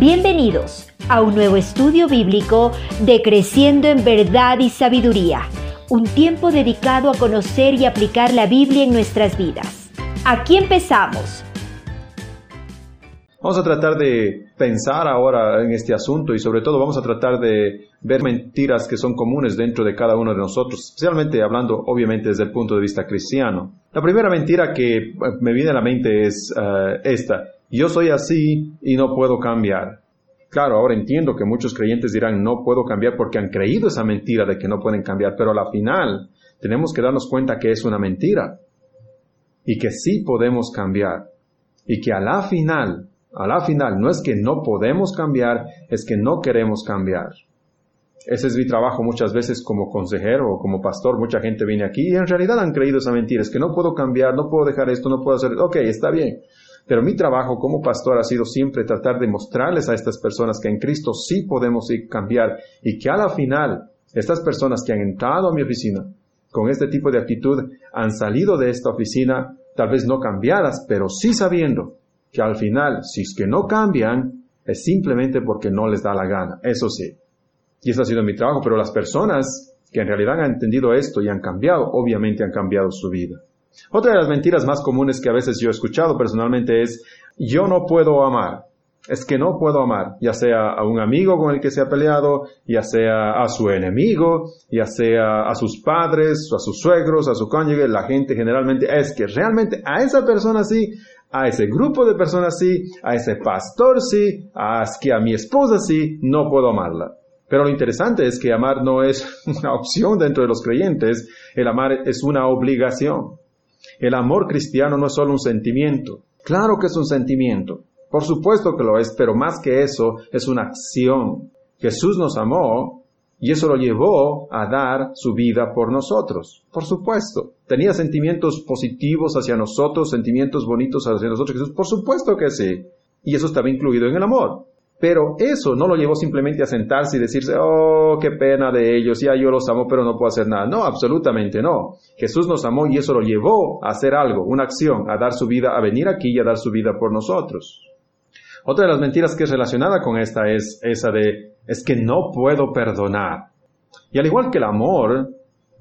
Bienvenidos a un nuevo estudio bíblico de Creciendo en Verdad y Sabiduría, un tiempo dedicado a conocer y aplicar la Biblia en nuestras vidas. Aquí empezamos. Vamos a tratar de pensar ahora en este asunto y sobre todo vamos a tratar de ver mentiras que son comunes dentro de cada uno de nosotros, especialmente hablando obviamente desde el punto de vista cristiano. La primera mentira que eh, me viene a la mente es uh, esta, yo soy así y no puedo cambiar. Claro, ahora entiendo que muchos creyentes dirán, no puedo cambiar porque han creído esa mentira de que no pueden cambiar, pero a la final tenemos que darnos cuenta que es una mentira y que sí podemos cambiar y que a la final, a la final no es que no podemos cambiar, es que no queremos cambiar. Ese es mi trabajo muchas veces como consejero o como pastor. Mucha gente viene aquí y en realidad han creído esa mentira. Es que no puedo cambiar, no puedo dejar esto, no puedo hacer. Ok, está bien. Pero mi trabajo como pastor ha sido siempre tratar de mostrarles a estas personas que en Cristo sí podemos cambiar y que a la final estas personas que han entrado a mi oficina con este tipo de actitud han salido de esta oficina tal vez no cambiadas, pero sí sabiendo que al final, si es que no cambian, es simplemente porque no les da la gana. Eso sí. Y eso ha sido mi trabajo, pero las personas que en realidad han entendido esto y han cambiado, obviamente han cambiado su vida. Otra de las mentiras más comunes que a veces yo he escuchado personalmente es, yo no puedo amar. Es que no puedo amar, ya sea a un amigo con el que se ha peleado, ya sea a su enemigo, ya sea a sus padres, a sus suegros, a su cónyuge, la gente generalmente es que realmente a esa persona sí, a ese grupo de personas sí, a ese pastor sí, a, que a mi esposa sí, no puedo amarla. Pero lo interesante es que amar no es una opción dentro de los creyentes, el amar es una obligación. El amor cristiano no es solo un sentimiento. Claro que es un sentimiento. Por supuesto que lo es, pero más que eso, es una acción. Jesús nos amó y eso lo llevó a dar su vida por nosotros. Por supuesto. ¿Tenía sentimientos positivos hacia nosotros, sentimientos bonitos hacia nosotros Jesús? Por supuesto que sí. Y eso estaba incluido en el amor. Pero eso no lo llevó simplemente a sentarse y decirse, oh, qué pena de ellos, ya yo los amo, pero no puedo hacer nada. No, absolutamente no. Jesús nos amó y eso lo llevó a hacer algo, una acción, a dar su vida, a venir aquí y a dar su vida por nosotros. Otra de las mentiras que es relacionada con esta es esa de, es que no puedo perdonar. Y al igual que el amor,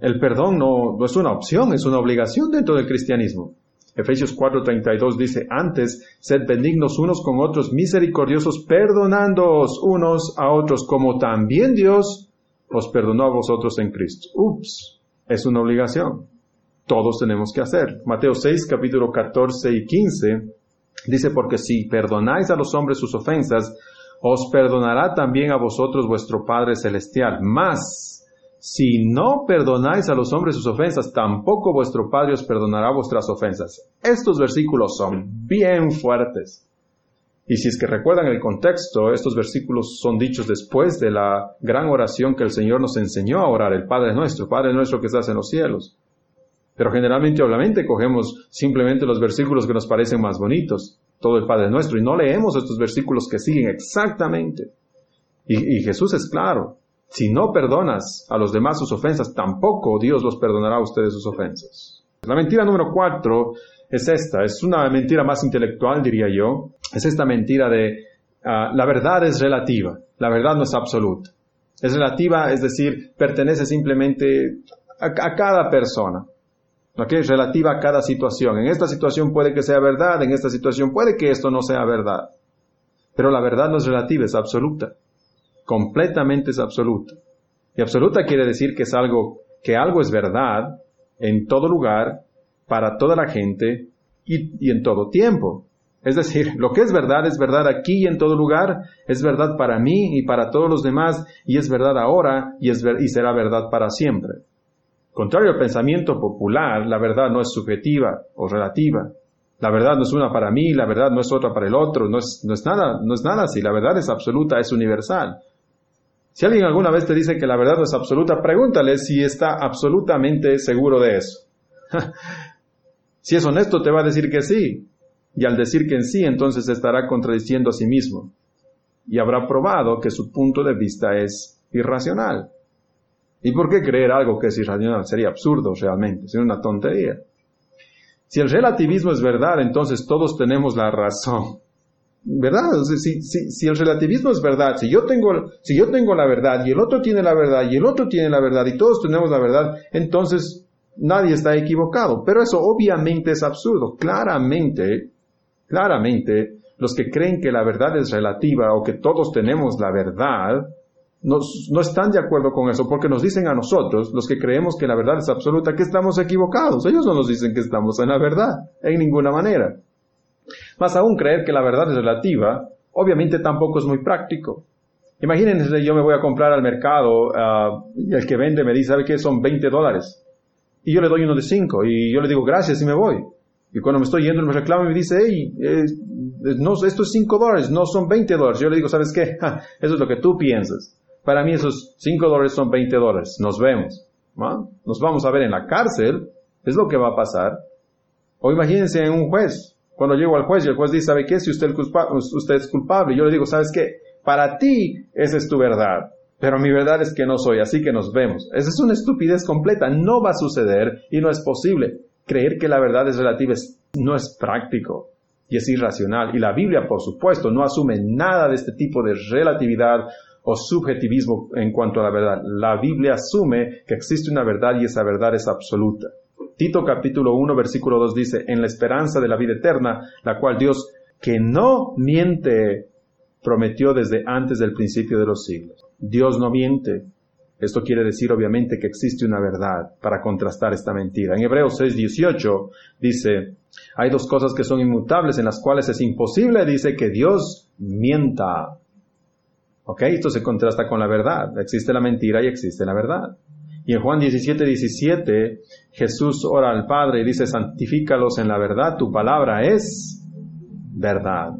el perdón no, no es una opción, es una obligación dentro del cristianismo. Efesios 4:32 dice, antes, sed benignos unos con otros, misericordiosos, perdonándoos unos a otros, como también Dios os perdonó a vosotros en Cristo. Ups, es una obligación. Todos tenemos que hacer. Mateo 6, capítulo 14 y 15 dice, porque si perdonáis a los hombres sus ofensas, os perdonará también a vosotros vuestro Padre Celestial. Más, si no perdonáis a los hombres sus ofensas, tampoco vuestro Padre os perdonará vuestras ofensas. Estos versículos son bien fuertes. Y si es que recuerdan el contexto, estos versículos son dichos después de la gran oración que el Señor nos enseñó a orar, el Padre nuestro, Padre nuestro que estás en los cielos. Pero generalmente, obviamente, cogemos simplemente los versículos que nos parecen más bonitos, todo el Padre nuestro, y no leemos estos versículos que siguen exactamente. Y, y Jesús es claro, si no perdonas a los demás sus ofensas, tampoco Dios los perdonará a ustedes sus ofensas. La mentira número cuatro es esta, es una mentira más intelectual, diría yo. Es esta mentira de uh, la verdad es relativa, la verdad no es absoluta. Es relativa, es decir, pertenece simplemente a, cada persona. ¿Ok? Relativa a cada situación. En esta situación puede que sea verdad, en esta situación puede que esto no sea verdad. Pero la verdad no es relativa, es absoluta completamente es absoluta. Y absoluta quiere decir que es algo, que algo es verdad en todo lugar, para toda la gente y, en todo tiempo. Es decir, lo que es verdad es verdad aquí y en todo lugar, es verdad para mí y para todos los demás, y es verdad ahora y, es y será verdad para siempre. Contrario al pensamiento popular, la verdad no es subjetiva o relativa. La verdad no es una para mí, la verdad no es otra para el otro, no es, no es nada, no es nada así. La verdad es absoluta, es universal. Si alguien alguna vez te dice que la verdad no es absoluta, pregúntale si está absolutamente seguro de eso. si es honesto, te va a decir que sí. Y al decir que en sí, entonces estará contradiciendo a sí mismo. Y habrá probado que su punto de vista es irracional. ¿Y por qué creer algo que es irracional? Sería absurdo realmente, sería una tontería. Si el relativismo es verdad, entonces todos tenemos la razón. ¿Verdad? si, si, si, el relativismo es verdad, si yo, tengo, si yo tengo la verdad y el otro tiene la verdad y el otro tiene la verdad y todos tenemos la verdad, entonces nadie está equivocado. Pero eso obviamente es absurdo. Claramente, claramente, los que creen que la verdad es relativa o que todos tenemos la verdad, no están de acuerdo con eso porque nos dicen a nosotros, los que creemos que la verdad es absoluta, que estamos equivocados. Ellos no nos dicen que estamos en la verdad, en ninguna manera. Más aún creer que la verdad es relativa, obviamente tampoco es muy práctico. Imagínense, yo me voy a comprar al mercado ah, y el que vende me dice, ¿sabe qué? Son 20 dólares. Y yo le doy uno de 5 y yo le digo gracias y me voy. Y cuando me estoy yendo, él me reclama y me dice, hey, no, esto es 5 dólares, no son 20 dólares. Yo le digo, ¿sabes qué? eso es lo que tú piensas. Para mí esos 5 dólares son 20 dólares. Nos vemos. Nos vamos a ver en la cárcel. Es lo que va a pasar. O imagínense en un juez. Cuando llego al juez y el juez dice, ¿sabe qué? Si usted, usted es culpable, yo le digo, ¿sabes qué? Para ti esa es tu verdad. Pero mi verdad es que no soy, así que nos vemos. Esa es una estupidez completa. No va a suceder y no es posible. Creer que la verdad es relativa no es práctico y es irracional. Y la Biblia, por supuesto, no asume nada de este tipo de relatividad o subjetivismo en cuanto a la verdad. La Biblia asume que existe una verdad y esa verdad es absoluta. Tito capítulo 1 versículo 2 dice, en la esperanza de la vida eterna, la cual Dios, que no miente, prometió desde antes del principio de los siglos. Dios no miente. Esto quiere decir obviamente que existe una verdad para contrastar esta mentira. En Hebreos 6:18 dice, hay dos cosas que son inmutables en las cuales es imposible, dice, que Dios mienta. ¿Ok? Esto se contrasta con la verdad. Existe la mentira y existe la verdad. Y en Juan 17, 17, Jesús ora al Padre y dice, santifícalos en la verdad, tu palabra es verdad,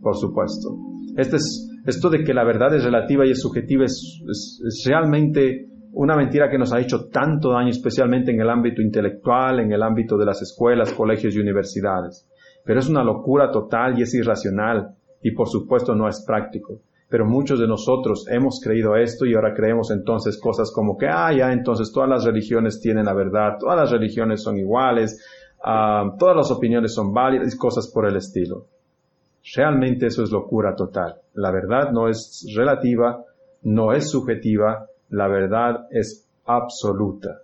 por supuesto. Este es, esto de que la verdad es relativa y es subjetiva es, es realmente una mentira que nos ha hecho tanto daño, especialmente en el ámbito intelectual, en el ámbito de las escuelas, colegios y universidades. Pero es una locura total y es irracional y por supuesto no es práctico. Pero muchos de nosotros hemos creído esto y ahora creemos entonces cosas como que, ah, ya, entonces todas las religiones tienen la verdad, todas las religiones son iguales, ah, todas las opiniones son válidas y cosas por el estilo. Realmente eso es locura total. La verdad no es relativa, no es subjetiva, la verdad es absoluta.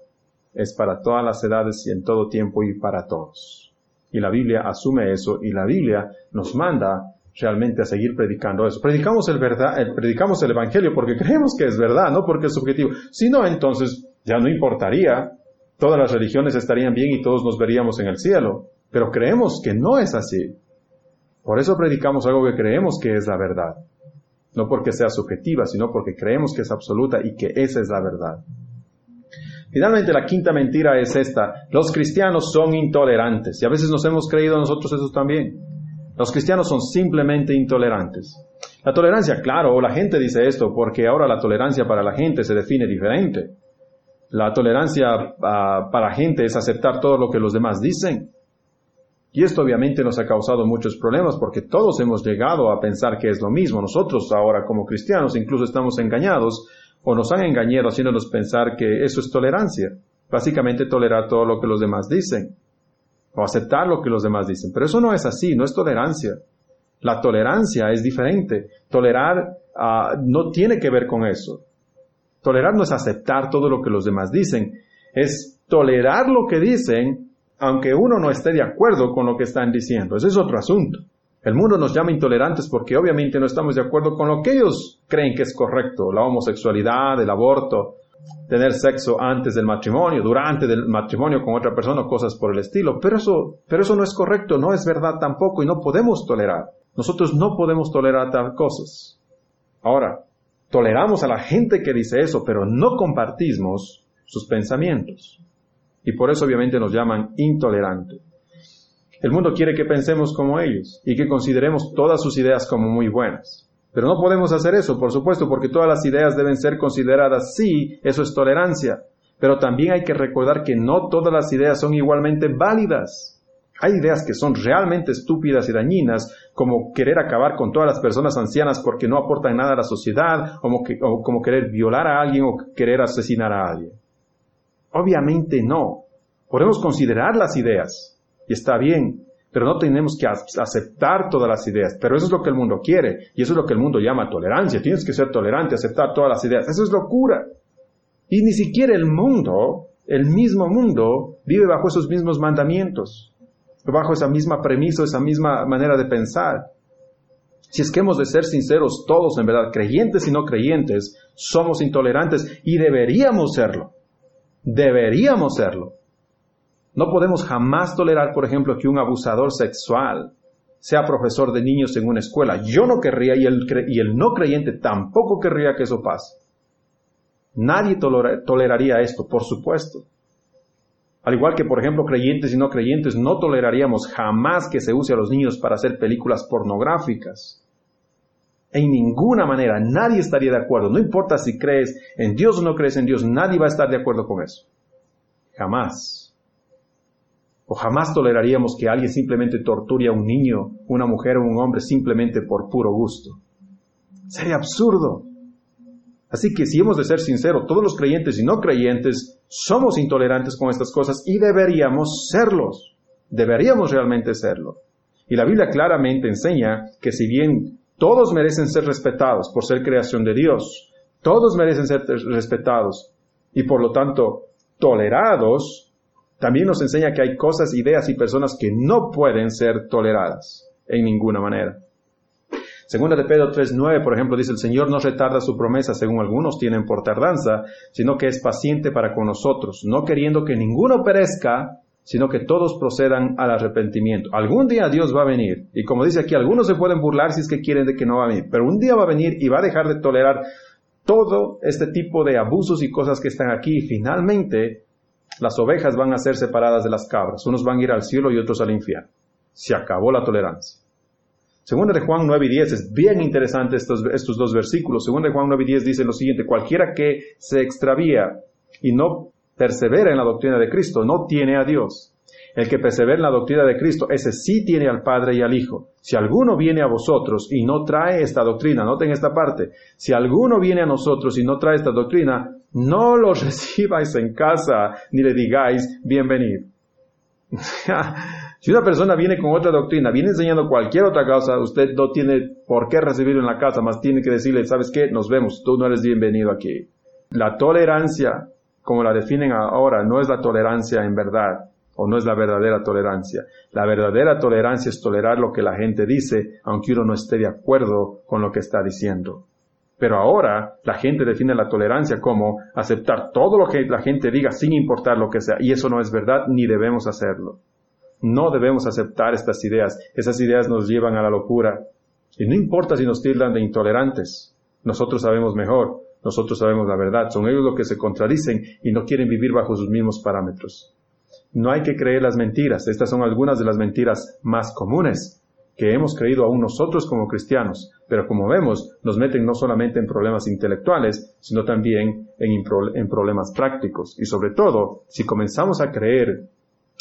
Es para todas las edades y en todo tiempo y para todos. Y la Biblia asume eso y la Biblia nos manda realmente a seguir predicando eso. Predicamos el verdad, predicamos el evangelio porque creemos que es verdad, no porque es subjetivo. Si no, entonces ya no importaría. Todas las religiones estarían bien y todos nos veríamos en el cielo. Pero creemos que no es así. Por eso predicamos algo que creemos que es la verdad. No porque sea subjetiva, sino porque creemos que es absoluta y que esa es la verdad. Finalmente, la quinta mentira es esta. Los cristianos son intolerantes. Y a veces nos hemos creído nosotros eso también. Los cristianos son simplemente intolerantes. La tolerancia, claro, la gente dice esto porque ahora la tolerancia para la gente se define diferente. La tolerancia uh, para gente es aceptar todo lo que los demás dicen. Y esto obviamente nos ha causado muchos problemas porque todos hemos llegado a pensar que es lo mismo. Nosotros ahora como cristianos incluso estamos engañados o nos han engañado haciéndonos pensar que eso es tolerancia. Básicamente tolerar todo lo que los demás dicen o aceptar lo que los demás dicen. Pero eso no es así, no es tolerancia. La tolerancia es diferente. Tolerar ah, no tiene que ver con eso. Tolerar no es aceptar todo lo que los demás dicen, es tolerar lo que dicen aunque uno no esté de acuerdo con lo que están diciendo. Ese es otro asunto. El mundo nos llama intolerantes porque obviamente no estamos de acuerdo con lo que ellos creen que es correcto, la homosexualidad, el aborto, tener sexo antes del matrimonio, durante el matrimonio con otra persona, cosas por el estilo. Pero eso, pero eso no es correcto, no es verdad tampoco y no podemos tolerar. Nosotros no podemos tolerar tal cosas. Ahora, toleramos a la gente que dice eso, pero no compartimos sus pensamientos. Y por eso obviamente nos llaman intolerantes. El mundo quiere que pensemos como ellos y que consideremos todas sus ideas como muy buenas. Pero no podemos hacer eso, por supuesto, porque todas las ideas deben ser consideradas sí, eso es tolerancia. Pero también hay que recordar que no todas las ideas son igualmente válidas. Hay ideas que son realmente estúpidas y dañinas, como querer acabar con todas las personas ancianas porque no aportan nada a la sociedad, como, o como querer violar a alguien o querer asesinar a alguien. Obviamente no. Podemos considerar las ideas, y está bien, pero no tenemos que aceptar todas las ideas. Pero eso es lo que el mundo quiere y eso es lo que el mundo llama tolerancia. Tienes que ser tolerante, aceptar todas las ideas. Eso es locura. Y ni siquiera el mundo, el mismo mundo, vive bajo esos mismos mandamientos, bajo esa misma premisa, esa misma manera de pensar. Si es que hemos de ser sinceros todos, en verdad, creyentes y no creyentes, somos intolerantes y deberíamos serlo. Deberíamos serlo. No podemos jamás tolerar, por ejemplo, que un abusador sexual sea profesor de niños en una escuela. Yo no querría y el, no creyente tampoco querría que eso pase. Nadie toleraría esto, por supuesto. Al igual que, por ejemplo, creyentes y no creyentes, no toleraríamos jamás que se use a los niños para hacer películas pornográficas. En ninguna manera, nadie estaría de acuerdo. No importa si crees en Dios o no crees en Dios, nadie va a estar de acuerdo con eso. Jamás. O jamás toleraríamos que alguien simplemente torture a un niño, una mujer o un hombre simplemente por puro gusto. Sería absurdo. Así que si hemos de ser sinceros, todos los creyentes y no creyentes somos intolerantes con estas cosas y deberíamos serlos. Deberíamos realmente serlo. Y la Biblia claramente enseña que si bien todos merecen ser respetados por ser creación de Dios, todos merecen ser respetados y por lo tanto tolerados, también nos enseña que hay cosas, ideas y personas que no pueden ser toleradas en ninguna manera. Segunda de Pedro 3.9, por ejemplo, dice, el Señor no retarda su promesa, según algunos tienen por tardanza, sino que es paciente para con nosotros, no queriendo que ninguno perezca, sino que todos procedan al arrepentimiento. Algún día Dios va a venir, y como dice aquí, algunos se pueden burlar si es que quieren de que no va a venir, pero un día va a venir y va a dejar de tolerar todo este tipo de abusos y cosas que están aquí, y finalmente las ovejas van a ser separadas de las cabras, unos van a ir al cielo y otros al infierno. Se acabó la tolerancia. Segunda de Juan 9 y 10 es bien interesante estos, estos dos versículos. Segunda de Juan 9 y 10 dice lo siguiente, cualquiera que se extravía y no persevera en la doctrina de Cristo no tiene a Dios. El que persevera en la doctrina de Cristo, ese sí tiene al Padre y al Hijo. Si alguno viene a vosotros y no trae esta doctrina, noten esta parte, si alguno viene a nosotros y no trae esta doctrina, no lo recibáis en casa ni le digáis bienvenido. Si una persona viene con otra doctrina, viene enseñando cualquier otra cosa, usted no tiene por qué recibirlo en la casa, más tiene que decirle, ¿sabes qué? Nos vemos, tú no eres bienvenido aquí. La tolerancia, como la definen ahora, no es la tolerancia en verdad, o no es la verdadera tolerancia. La verdadera tolerancia es tolerar lo que la gente dice, aunque uno no esté de acuerdo con lo que está diciendo. Pero ahora la gente define la tolerancia como aceptar todo lo que la gente diga sin importar lo que sea, y eso no es verdad ni debemos hacerlo. No debemos aceptar estas ideas. Esas ideas nos llevan a la locura. Y no importa si nos tildan de intolerantes. Nosotros sabemos mejor. Nosotros sabemos la verdad. Son ellos los que se contradicen y no quieren vivir bajo sus mismos parámetros. No hay que creer las mentiras. Estas son algunas de las mentiras más comunes que hemos creído aún nosotros como cristianos. Pero como vemos, nos meten no solamente en problemas intelectuales, sino también en, problemas prácticos. Y sobre todo, si comenzamos a creer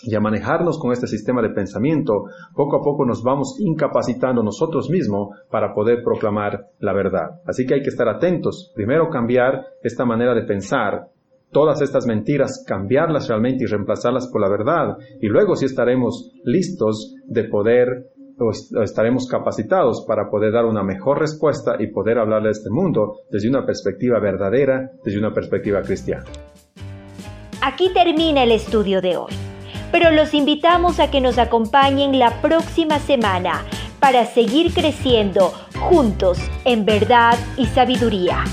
y a manejarnos con este sistema de pensamiento, poco a poco nos vamos incapacitando nosotros mismos para poder proclamar la verdad. Así que hay que estar atentos. Primero cambiar esta manera de pensar, todas estas mentiras, cambiarlas realmente y reemplazarlas por la verdad. Y luego sí estaremos listos de poder o estaremos capacitados para poder dar una mejor respuesta y poder hablarle a este mundo desde una perspectiva verdadera, desde una perspectiva cristiana. Aquí termina el estudio de hoy pero los invitamos a que nos acompañen la próxima semana para seguir creciendo juntos en verdad y sabiduría.